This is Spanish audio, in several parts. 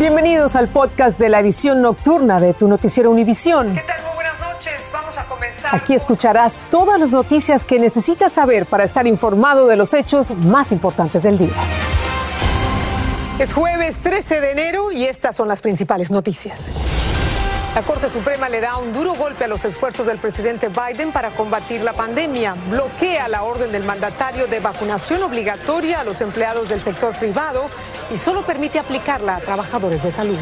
Bienvenidos al podcast de la edición nocturna de tu noticiero Univisión. ¿Qué tal? Muy buenas noches. Vamos a comenzar. Aquí escucharás todas las noticias que necesitas saber para estar informado de los hechos más importantes del día. Es jueves 13 de enero y estas son las principales noticias. La Corte Suprema le da un duro golpe a los esfuerzos del presidente Biden para combatir la pandemia. Bloquea la orden del mandatario de vacunación obligatoria a los empleados del sector privado y solo permite aplicarla a trabajadores de salud.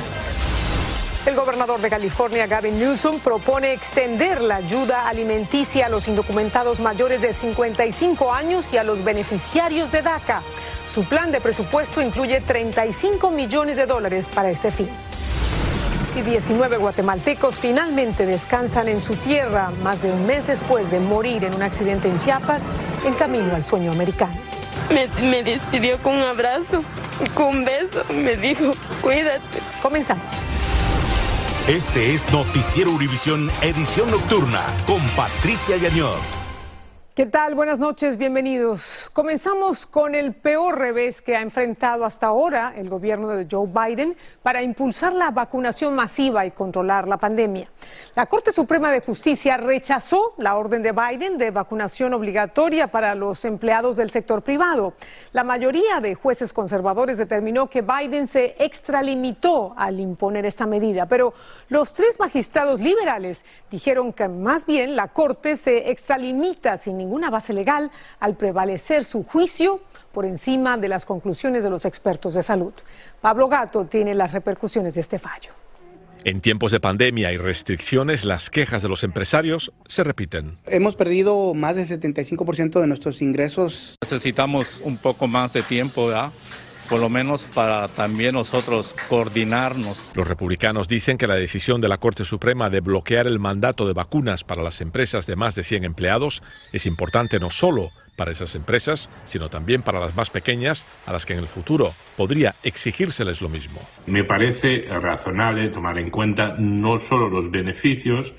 El gobernador de California, Gavin Newsom, propone extender la ayuda alimenticia a los indocumentados mayores de 55 años y a los beneficiarios de DACA. Su plan de presupuesto incluye 35 millones de dólares para este fin y 19 guatemaltecos finalmente descansan en su tierra más de un mes después de morir en un accidente en Chiapas en camino al sueño americano. Me, despidió con un abrazo, con un beso, me dijo, cuídate. Comenzamos. Este es Noticiero Univisión Edición Nocturna con Patricia Yañor. ¿Qué tal? Buenas noches, bienvenidos. Comenzamos con el peor revés que ha enfrentado hasta ahora el gobierno de Joe Biden para impulsar la vacunación masiva y controlar la pandemia. La Corte Suprema de Justicia rechazó la orden de Biden de vacunación obligatoria para los empleados del sector privado. La mayoría de jueces conservadores determinó que Biden se extralimitó al imponer esta medida, pero los tres magistrados liberales dijeron que más bien la Corte se extralimita sin ningún ninguna base legal al prevalecer su juicio por encima de las conclusiones de los expertos de salud. Pablo Gato tiene las repercusiones de este fallo. En tiempos de pandemia y restricciones, las quejas de los empresarios se repiten. Hemos perdido más del 75% de nuestros ingresos. Necesitamos un poco más de tiempo, ¿verdad? Por lo menos para también nosotros coordinarnos. Los republicanos dicen que la decisión de la Corte Suprema de bloquear el mandato de vacunas para las empresas de más de 100 empleados es importante no solo para esas empresas, sino también para las más pequeñas, a las que en el futuro podría exigírseles lo mismo. Me parece razonable tomar en cuenta no solo los beneficios,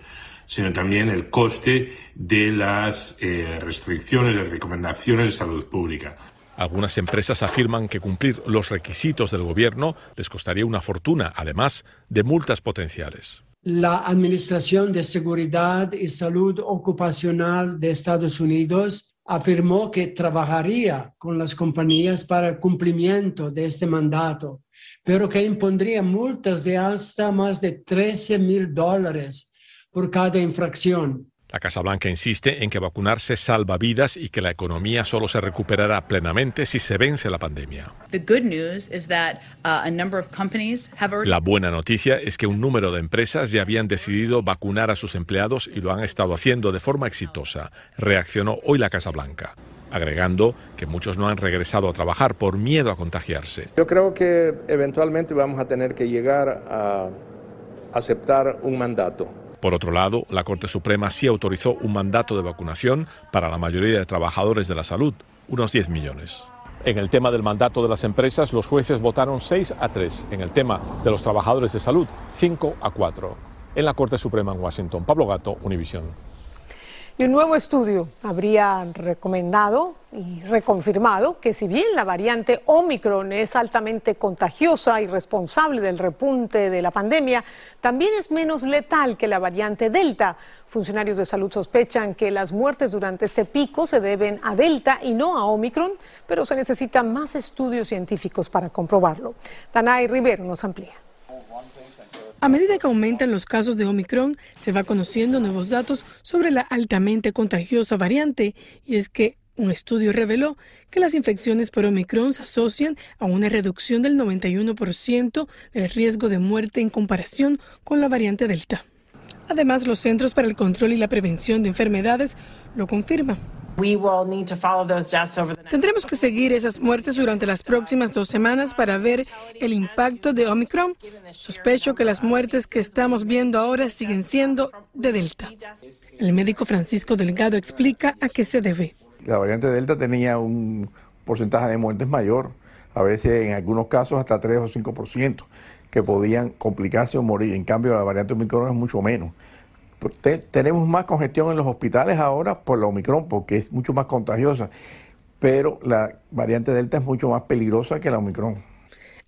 sino también el coste de las eh, restricciones, de recomendaciones de salud pública. Algunas empresas afirman que cumplir los requisitos del gobierno les costaría una fortuna, además de multas potenciales. La Administración de Seguridad y Salud Ocupacional de Estados Unidos afirmó que trabajaría con las compañías para el cumplimiento de este mandato, pero que impondría multas de hasta más de 13 mil dólares por cada infracción. La Casa Blanca insiste en que vacunarse salva vidas y que la economía solo se recuperará plenamente si se vence la pandemia. La buena noticia es que un número de empresas ya habían decidido vacunar a sus empleados y lo han estado haciendo de forma exitosa, reaccionó hoy la Casa Blanca agregando que muchos no han regresado a trabajar por miedo a contagiarse. Yo creo que eventualmente vamos a tener que llegar a aceptar un mandato por otro lado, la Corte Suprema sí autorizó un mandato de vacunación para la mayoría de trabajadores de la salud, unos 10 millones. En el tema del mandato de las empresas, los jueces votaron 6 a 3. En el tema de los trabajadores de salud, 5 a 4. En la Corte Suprema en Washington, Pablo Gato, Univisión. Y un nuevo estudio habría recomendado y reconfirmado que si bien la variante Omicron es altamente contagiosa y responsable del repunte de la pandemia, también es menos letal que la variante Delta. Funcionarios de salud sospechan que las muertes durante este pico se deben a Delta y no a Omicron, pero se necesitan más estudios científicos para comprobarlo. Tanay Rivero nos amplía. A medida que aumentan los casos de Omicron, se va conociendo nuevos datos sobre la altamente contagiosa variante, y es que un estudio reveló que las infecciones por Omicron se asocian a una reducción del 91% del riesgo de muerte en comparación con la variante Delta. Además, los Centros para el Control y la Prevención de Enfermedades lo confirman. Tendremos que seguir esas muertes durante las próximas dos semanas para ver el impacto de Omicron. Sospecho que las muertes que estamos viendo ahora siguen siendo de Delta. El médico Francisco Delgado explica a qué se debe. La variante Delta tenía un porcentaje de muertes mayor, a veces en algunos casos hasta 3 o 5%, que podían complicarse o morir. En cambio, la variante Omicron es mucho menos tenemos más congestión en los hospitales ahora por la Omicron, porque es mucho más contagiosa, pero la variante Delta es mucho más peligrosa que la Omicron.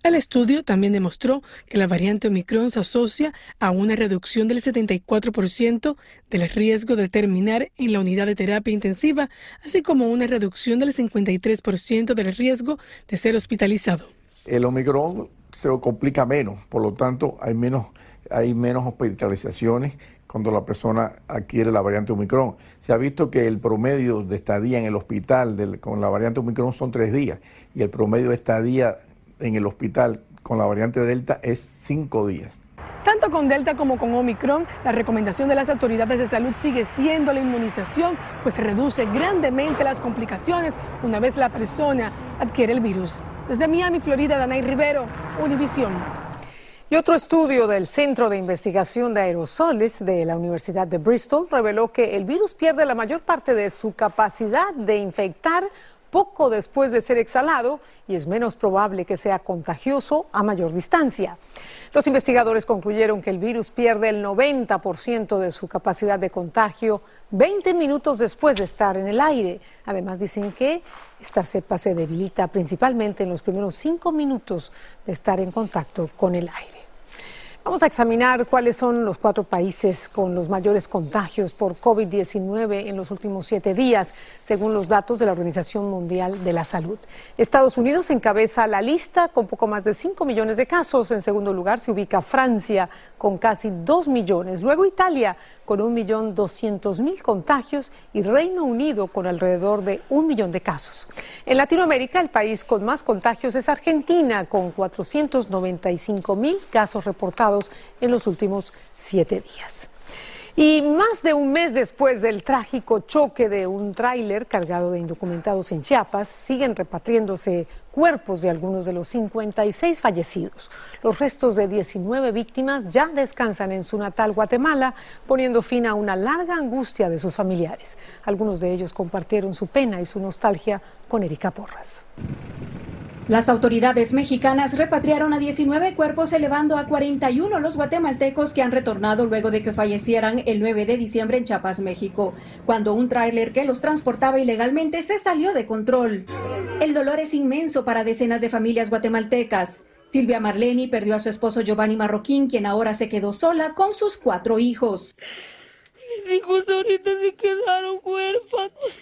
El estudio también demostró que la variante Omicron se asocia a una reducción del 74% del riesgo de terminar en la unidad de terapia intensiva, así como una reducción del 53% del riesgo de ser hospitalizado. El Omicron se complica menos, por lo tanto hay menos, hay menos hospitalizaciones cuando la persona adquiere la variante Omicron. Se ha visto que el promedio de estadía en el hospital con la variante Omicron son tres días y el promedio de estadía en el hospital con la variante Delta es cinco días. Tanto con Delta como con Omicron, la recomendación de las autoridades de salud sigue siendo la inmunización, pues se reduce grandemente las complicaciones una vez la persona adquiere el virus. Desde Miami, Florida, Danay Rivero, Univisión. Y otro estudio del Centro de Investigación de Aerosoles de la Universidad de Bristol reveló que el virus pierde la mayor parte de su capacidad de infectar poco después de ser exhalado y es menos probable que sea contagioso a mayor distancia. Los investigadores concluyeron que el virus pierde el 90% de su capacidad de contagio 20 minutos después de estar en el aire. Además dicen que esta cepa se debilita principalmente en los primeros cinco minutos de estar en contacto con el aire. Vamos a examinar cuáles son los cuatro países con los mayores contagios por COVID-19 en los últimos siete días, según los datos de la Organización Mundial de la Salud. Estados Unidos encabeza la lista con poco más de 5 millones de casos. En segundo lugar se ubica Francia con casi 2 millones. Luego Italia con 1.200.000 contagios y Reino Unido con alrededor de un millón de casos. En Latinoamérica, el país con más contagios es Argentina, con 495.000 casos reportados en los últimos siete días. Y más de un mes después del trágico choque de un tráiler cargado de indocumentados en Chiapas, siguen repatriándose cuerpos de algunos de los 56 fallecidos. Los restos de 19 víctimas ya descansan en su natal Guatemala, poniendo fin a una larga angustia de sus familiares. Algunos de ellos compartieron su pena y su nostalgia con Erika Porras. Las autoridades mexicanas repatriaron a 19 cuerpos, elevando a 41 los guatemaltecos que han retornado luego de que fallecieran el 9 de diciembre en Chiapas, México, cuando un tráiler que los transportaba ilegalmente se salió de control. El dolor es inmenso para decenas de familias guatemaltecas. Silvia Marleni perdió a su esposo Giovanni Marroquín, quien ahora se quedó sola con sus cuatro hijos. Mis hijos ahorita se quedaron huérfanos,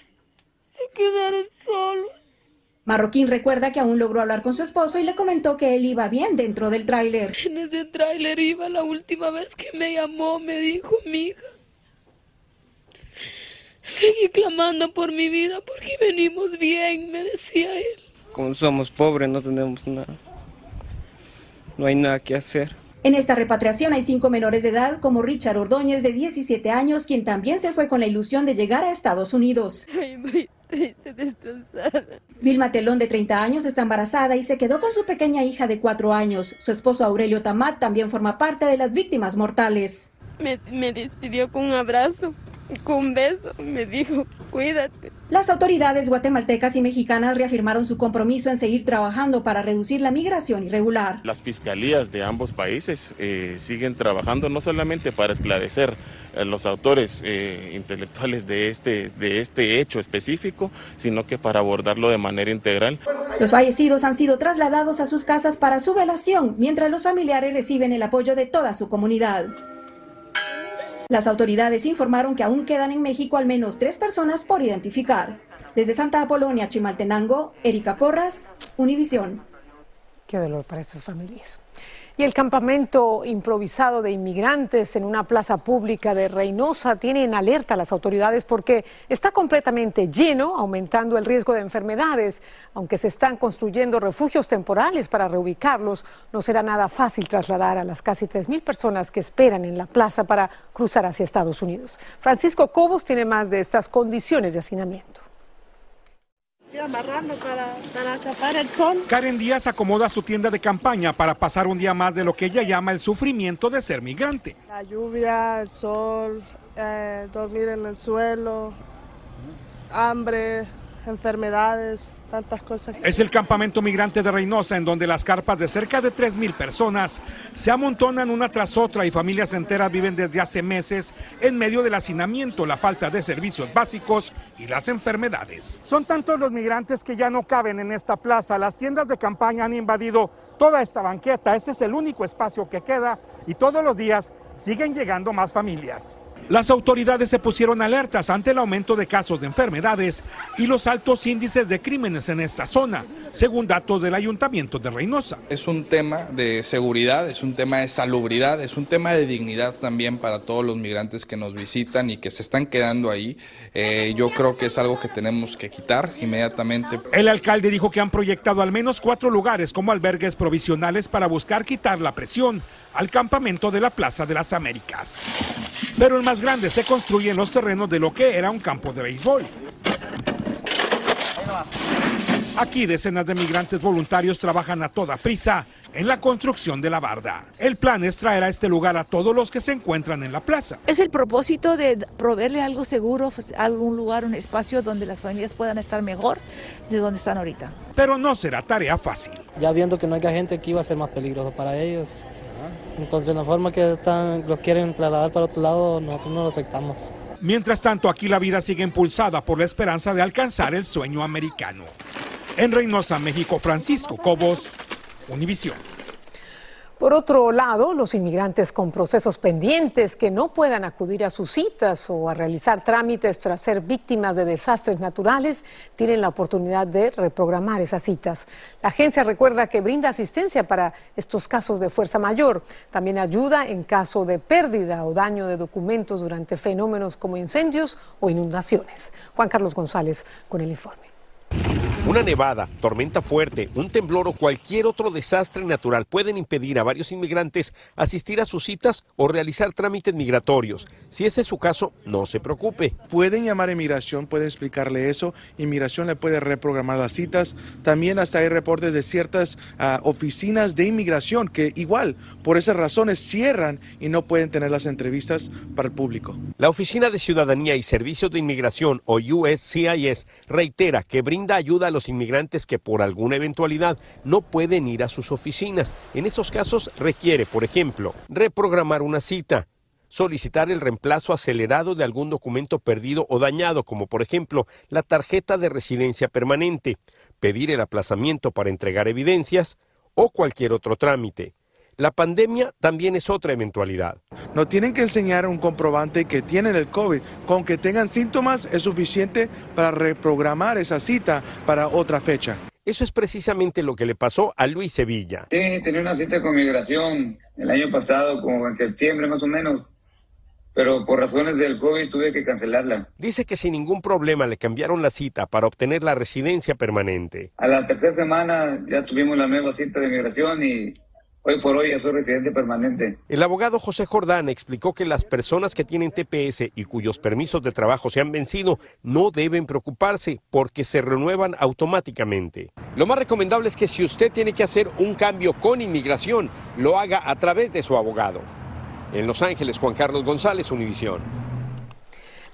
se quedaron solos. Marroquín recuerda que aún logró hablar con su esposo y le comentó que él iba bien dentro del tráiler. En ese tráiler iba la última vez que me llamó, me dijo mi hija. Seguí clamando por mi vida porque venimos bien, me decía él. Como somos pobres, no tenemos nada. No hay nada que hacer. En esta repatriación hay cinco menores de edad, como Richard Ordóñez, de 17 años, quien también se fue con la ilusión de llegar a Estados Unidos. Ay, triste, destrozada. Vilma Telón, de 30 años, está embarazada y se quedó con su pequeña hija de 4 años. Su esposo Aurelio Tamat también forma parte de las víctimas mortales. Me, me despidió con un abrazo, con un beso, me dijo, cuídate. Las autoridades guatemaltecas y mexicanas reafirmaron su compromiso en seguir trabajando para reducir la migración irregular. Las fiscalías de ambos países eh, siguen trabajando no solamente para esclarecer a los autores eh, intelectuales de este, de este hecho específico, sino que para abordarlo de manera integral. Los fallecidos han sido trasladados a sus casas para su velación, mientras los familiares reciben el apoyo de toda su comunidad. Las autoridades informaron que aún quedan en México al menos tres personas por identificar. Desde Santa Apolonia, Chimaltenango, Erika Porras, Univisión. Qué dolor para estas familias. Y el campamento improvisado de inmigrantes en una plaza pública de Reynosa tiene en alerta a las autoridades porque está completamente lleno, aumentando el riesgo de enfermedades. Aunque se están construyendo refugios temporales para reubicarlos, no será nada fácil trasladar a las casi 3.000 personas que esperan en la plaza para cruzar hacia Estados Unidos. Francisco Cobos tiene más de estas condiciones de hacinamiento amarrando para, para tapar el sol. Karen Díaz acomoda su tienda de campaña para pasar un día más de lo que ella llama el sufrimiento de ser migrante. La lluvia, el sol, eh, dormir en el suelo, hambre, enfermedades, tantas cosas. Es el campamento migrante de Reynosa, en donde las carpas de cerca de 3.000 personas se amontonan una tras otra y familias enteras viven desde hace meses en medio del hacinamiento, la falta de servicios básicos y las enfermedades. Son tantos los migrantes que ya no caben en esta plaza. Las tiendas de campaña han invadido toda esta banqueta. Ese es el único espacio que queda y todos los días siguen llegando más familias. Las autoridades se pusieron alertas ante el aumento de casos de enfermedades y los altos índices de crímenes en esta zona, según datos del Ayuntamiento de Reynosa. Es un tema de seguridad, es un tema de salubridad, es un tema de dignidad también para todos los migrantes que nos visitan y que se están quedando ahí. Eh, yo creo que es algo que tenemos que quitar inmediatamente. El alcalde dijo que han proyectado al menos cuatro lugares como albergues provisionales para buscar quitar la presión al campamento de la Plaza de las Américas pero el más grande se construye en los terrenos de lo que era un campo de béisbol. Aquí decenas de migrantes voluntarios trabajan a toda prisa en la construcción de la barda. El plan es traer a este lugar a todos los que se encuentran en la plaza. Es el propósito de proveerle algo seguro, pues, algún lugar, un espacio donde las familias puedan estar mejor de donde están ahorita. Pero no será tarea fácil. Ya viendo que no haya gente aquí va a ser más peligroso para ellos. Entonces, la forma que están, los quieren trasladar para otro lado, nosotros no lo aceptamos. Mientras tanto, aquí la vida sigue impulsada por la esperanza de alcanzar el sueño americano. En Reynosa, México, Francisco Cobos, Univisión. Por otro lado, los inmigrantes con procesos pendientes que no puedan acudir a sus citas o a realizar trámites tras ser víctimas de desastres naturales tienen la oportunidad de reprogramar esas citas. La agencia recuerda que brinda asistencia para estos casos de fuerza mayor. También ayuda en caso de pérdida o daño de documentos durante fenómenos como incendios o inundaciones. Juan Carlos González con el informe. Una nevada, tormenta fuerte, un temblor o cualquier otro desastre natural pueden impedir a varios inmigrantes asistir a sus citas o realizar trámites migratorios. Si ese es su caso, no se preocupe. Pueden llamar a inmigración, pueden explicarle eso. Inmigración le puede reprogramar las citas. También hasta hay reportes de ciertas uh, oficinas de inmigración que igual, por esas razones, cierran y no pueden tener las entrevistas para el público. La Oficina de Ciudadanía y Servicios de Inmigración o USCIS reitera que brinda ayuda a los inmigrantes que por alguna eventualidad no pueden ir a sus oficinas. En esos casos requiere, por ejemplo, reprogramar una cita, solicitar el reemplazo acelerado de algún documento perdido o dañado, como por ejemplo la tarjeta de residencia permanente, pedir el aplazamiento para entregar evidencias o cualquier otro trámite. La pandemia también es otra eventualidad. No tienen que enseñar un comprobante que tienen el COVID. Con que tengan síntomas es suficiente para reprogramar esa cita para otra fecha. Eso es precisamente lo que le pasó a Luis Sevilla. Sí, tenía una cita con migración el año pasado, como en septiembre más o menos, pero por razones del COVID tuve que cancelarla. Dice que sin ningún problema le cambiaron la cita para obtener la residencia permanente. A la tercera semana ya tuvimos la nueva cita de migración y Hoy por hoy ya soy residente permanente. El abogado José Jordán explicó que las personas que tienen TPS y cuyos permisos de trabajo se han vencido no deben preocuparse porque se renuevan automáticamente. Lo más recomendable es que si usted tiene que hacer un cambio con inmigración, lo haga a través de su abogado. En Los Ángeles, Juan Carlos González, Univisión.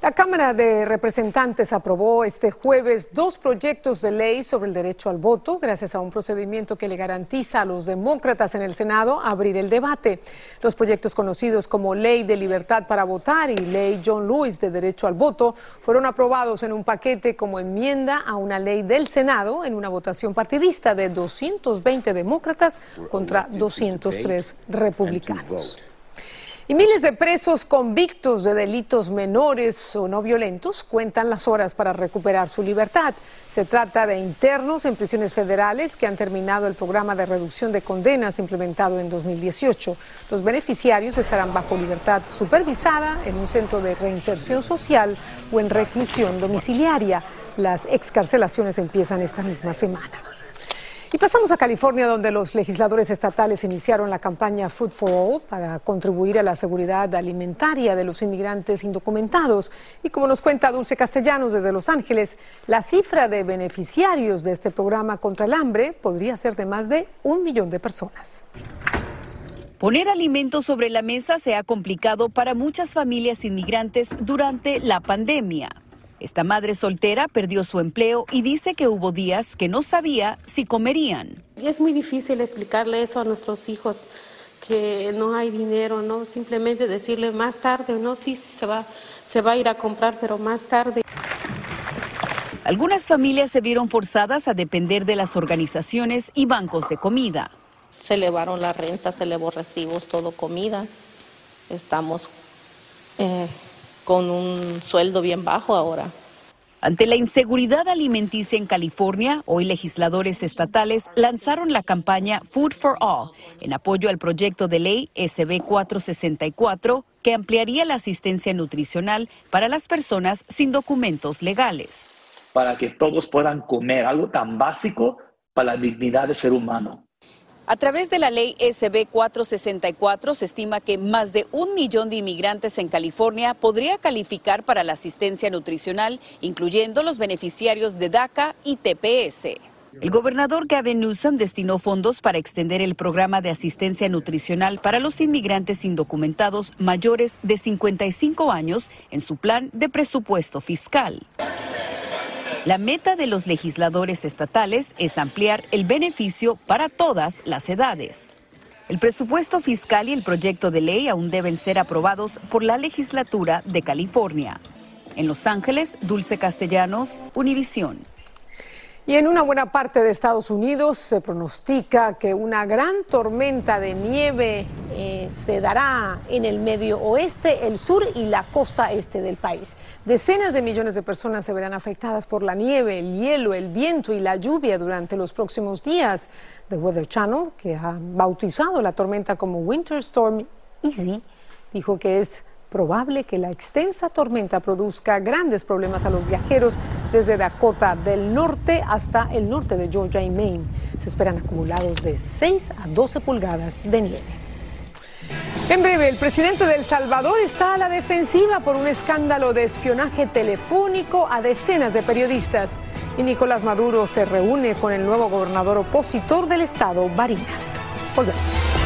La Cámara de Representantes aprobó este jueves dos proyectos de ley sobre el derecho al voto, gracias a un procedimiento que le garantiza a los demócratas en el Senado abrir el debate. Los proyectos conocidos como Ley de Libertad para Votar y Ley John Lewis de Derecho al Voto fueron aprobados en un paquete como enmienda a una ley del Senado en una votación partidista de 220 demócratas contra 203 republicanos. Y miles de presos convictos de delitos menores o no violentos cuentan las horas para recuperar su libertad. Se trata de internos en prisiones federales que han terminado el programa de reducción de condenas implementado en 2018. Los beneficiarios estarán bajo libertad supervisada en un centro de reinserción social o en reclusión domiciliaria. Las excarcelaciones empiezan esta misma semana. Y pasamos a California, donde los legisladores estatales iniciaron la campaña Food for All para contribuir a la seguridad alimentaria de los inmigrantes indocumentados. Y como nos cuenta Dulce Castellanos desde Los Ángeles, la cifra de beneficiarios de este programa contra el hambre podría ser de más de un millón de personas. Poner alimentos sobre la mesa se ha complicado para muchas familias inmigrantes durante la pandemia. Esta madre soltera perdió su empleo y dice que hubo días que no sabía si comerían. Y es muy difícil explicarle eso a nuestros hijos, que no hay dinero, ¿no? Simplemente decirle más tarde, no, sí, sí se va, se va a ir a comprar, pero más tarde. Algunas familias se vieron forzadas a depender de las organizaciones y bancos de comida. se elevaron la renta, se elevó recibos, todo comida. Estamos eh, con un sueldo bien bajo ahora. Ante la inseguridad alimenticia en California, hoy legisladores estatales lanzaron la campaña Food for All en apoyo al proyecto de ley SB 464 que ampliaría la asistencia nutricional para las personas sin documentos legales. Para que todos puedan comer, algo tan básico para la dignidad del ser humano. A través de la ley SB 464 se estima que más de un millón de inmigrantes en California podría calificar para la asistencia nutricional, incluyendo los beneficiarios de DACA y TPS. El gobernador Gavin Newsom destinó fondos para extender el programa de asistencia nutricional para los inmigrantes indocumentados mayores de 55 años en su plan de presupuesto fiscal. La meta de los legisladores estatales es ampliar el beneficio para todas las edades. El presupuesto fiscal y el proyecto de ley aún deben ser aprobados por la legislatura de California. En Los Ángeles, Dulce Castellanos, Univisión. Y en una buena parte de Estados Unidos se pronostica que una gran tormenta de nieve eh, se dará en el medio oeste, el sur y la costa este del país. Decenas de millones de personas se verán afectadas por la nieve, el hielo, el viento y la lluvia durante los próximos días. The Weather Channel, que ha bautizado la tormenta como Winter Storm Easy, dijo que es probable que la extensa tormenta produzca grandes problemas a los viajeros desde Dakota del norte hasta el norte de Georgia y Maine. Se esperan acumulados de 6 a 12 pulgadas de nieve. En breve, el presidente de El Salvador está a la defensiva por un escándalo de espionaje telefónico a decenas de periodistas. Y Nicolás Maduro se reúne con el nuevo gobernador opositor del estado, Barinas. Volvemos.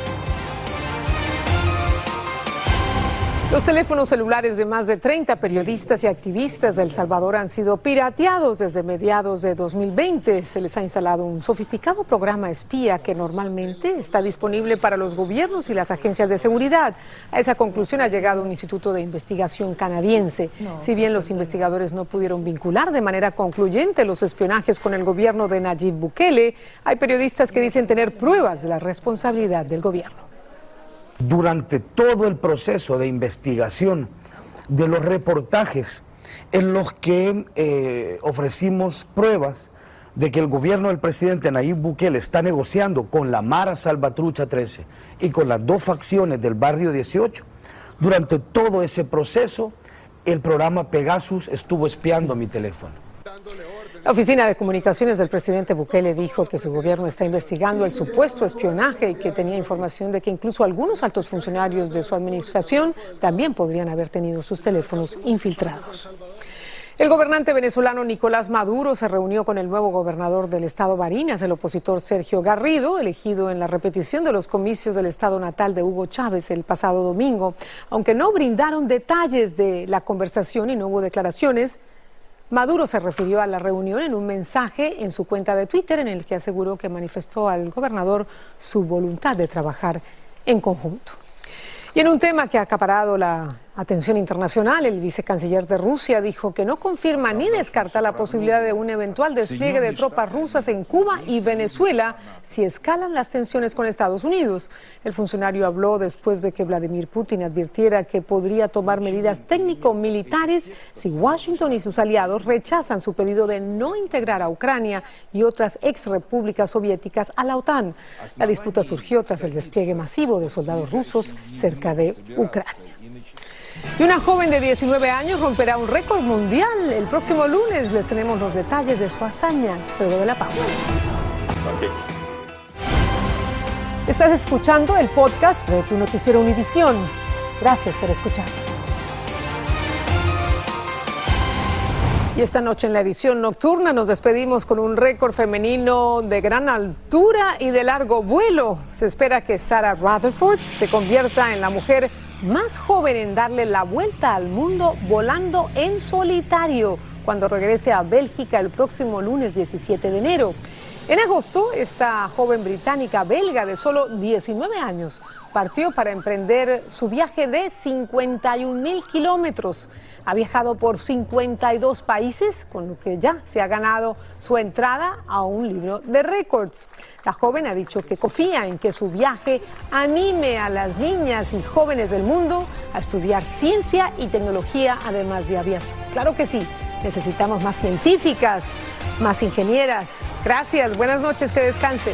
Los teléfonos celulares de más de 30 periodistas y activistas de El Salvador han sido pirateados desde mediados de 2020. Se les ha instalado un sofisticado programa espía que normalmente está disponible para los gobiernos y las agencias de seguridad. A esa conclusión ha llegado un instituto de investigación canadiense. Si bien los investigadores no pudieron vincular de manera concluyente los espionajes con el gobierno de Nayib Bukele, hay periodistas que dicen tener pruebas de la responsabilidad del gobierno durante todo el proceso de investigación de los reportajes en los que eh, ofrecimos pruebas de que el gobierno del presidente Nayib Bukele está negociando con la Mara Salvatrucha 13 y con las dos facciones del barrio 18. Durante todo ese proceso, el programa Pegasus estuvo espiando mi teléfono. La Oficina de Comunicaciones del presidente Bukele dijo que su gobierno está investigando el supuesto espionaje y que tenía información de que incluso algunos altos funcionarios de su administración también podrían haber tenido sus teléfonos infiltrados. El gobernante venezolano Nicolás Maduro se reunió con el nuevo gobernador del estado Barinas, el opositor Sergio Garrido, elegido en la repetición de los comicios del estado natal de Hugo Chávez el pasado domingo. Aunque no brindaron detalles de la conversación y no hubo declaraciones, Maduro se refirió a la reunión en un mensaje en su cuenta de Twitter en el que aseguró que manifestó al gobernador su voluntad de trabajar en conjunto. Y en un tema que ha acaparado la Atención internacional, el vicecanciller de Rusia dijo que no confirma ni descarta la posibilidad de un eventual despliegue de tropas rusas en Cuba y Venezuela si escalan las tensiones con Estados Unidos. El funcionario habló después de que Vladimir Putin advirtiera que podría tomar medidas técnico-militares si Washington y sus aliados rechazan su pedido de no integrar a Ucrania y otras ex repúblicas soviéticas a la OTAN. La disputa surgió tras el despliegue masivo de soldados rusos cerca de Ucrania. Y una joven de 19 años romperá un récord mundial. El próximo lunes les tenemos los detalles de su hazaña luego de la pausa. Estás escuchando el podcast de tu noticiero Univisión. Gracias por escucharnos. Y esta noche en la edición nocturna nos despedimos con un récord femenino de gran altura y de largo vuelo. Se espera que Sarah Rutherford se convierta en la mujer más joven en darle la vuelta al mundo volando en solitario cuando regrese a Bélgica el próximo lunes 17 de enero. En agosto, esta joven británica belga de solo 19 años partió para emprender su viaje de 51 mil kilómetros. Ha viajado por 52 países, con lo que ya se ha ganado su entrada a un libro de récords. La joven ha dicho que confía en que su viaje anime a las niñas y jóvenes del mundo a estudiar ciencia y tecnología, además de aviación. Claro que sí, necesitamos más científicas, más ingenieras. Gracias, buenas noches, que descansen.